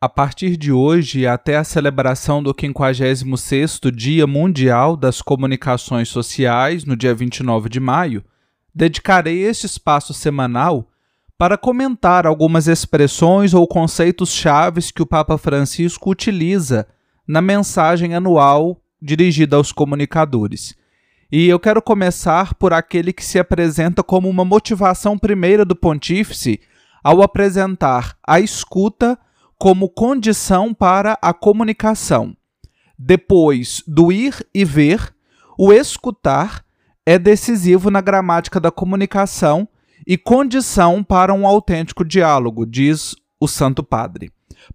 A partir de hoje até a celebração do 56º Dia Mundial das Comunicações Sociais, no dia 29 de maio, dedicarei este espaço semanal para comentar algumas expressões ou conceitos chaves que o Papa Francisco utiliza na mensagem anual dirigida aos comunicadores. E eu quero começar por aquele que se apresenta como uma motivação primeira do pontífice ao apresentar a escuta como condição para a comunicação. Depois do ir e ver, o escutar é decisivo na gramática da comunicação e condição para um autêntico diálogo, diz o Santo Padre.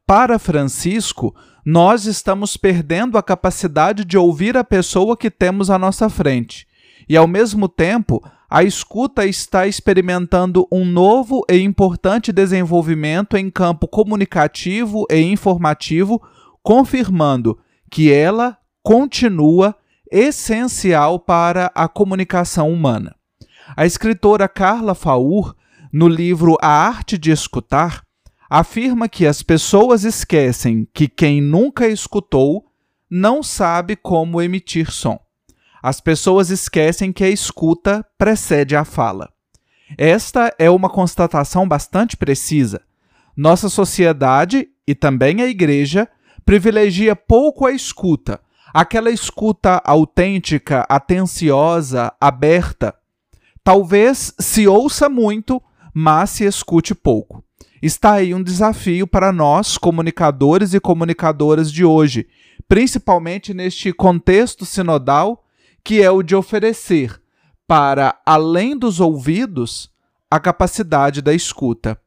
Para Francisco, nós estamos perdendo a capacidade de ouvir a pessoa que temos à nossa frente. E, ao mesmo tempo, a escuta está experimentando um novo e importante desenvolvimento em campo comunicativo e informativo, confirmando que ela continua essencial para a comunicação humana. A escritora Carla Faur, no livro A Arte de Escutar, afirma que as pessoas esquecem que quem nunca escutou não sabe como emitir som. As pessoas esquecem que a escuta precede a fala. Esta é uma constatação bastante precisa. Nossa sociedade e também a igreja privilegia pouco a escuta, aquela escuta autêntica, atenciosa, aberta. Talvez se ouça muito, mas se escute pouco. Está aí um desafio para nós, comunicadores e comunicadoras de hoje, principalmente neste contexto sinodal que é o de oferecer para além dos ouvidos a capacidade da escuta.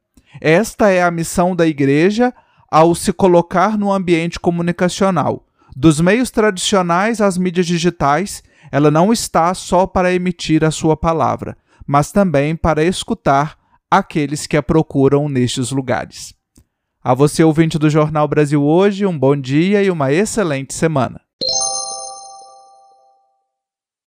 Esta é a missão da igreja ao se colocar no ambiente comunicacional. Dos meios tradicionais às mídias digitais, ela não está só para emitir a sua palavra, mas também para escutar aqueles que a procuram nestes lugares. A você, ouvinte do Jornal Brasil Hoje, um bom dia e uma excelente semana.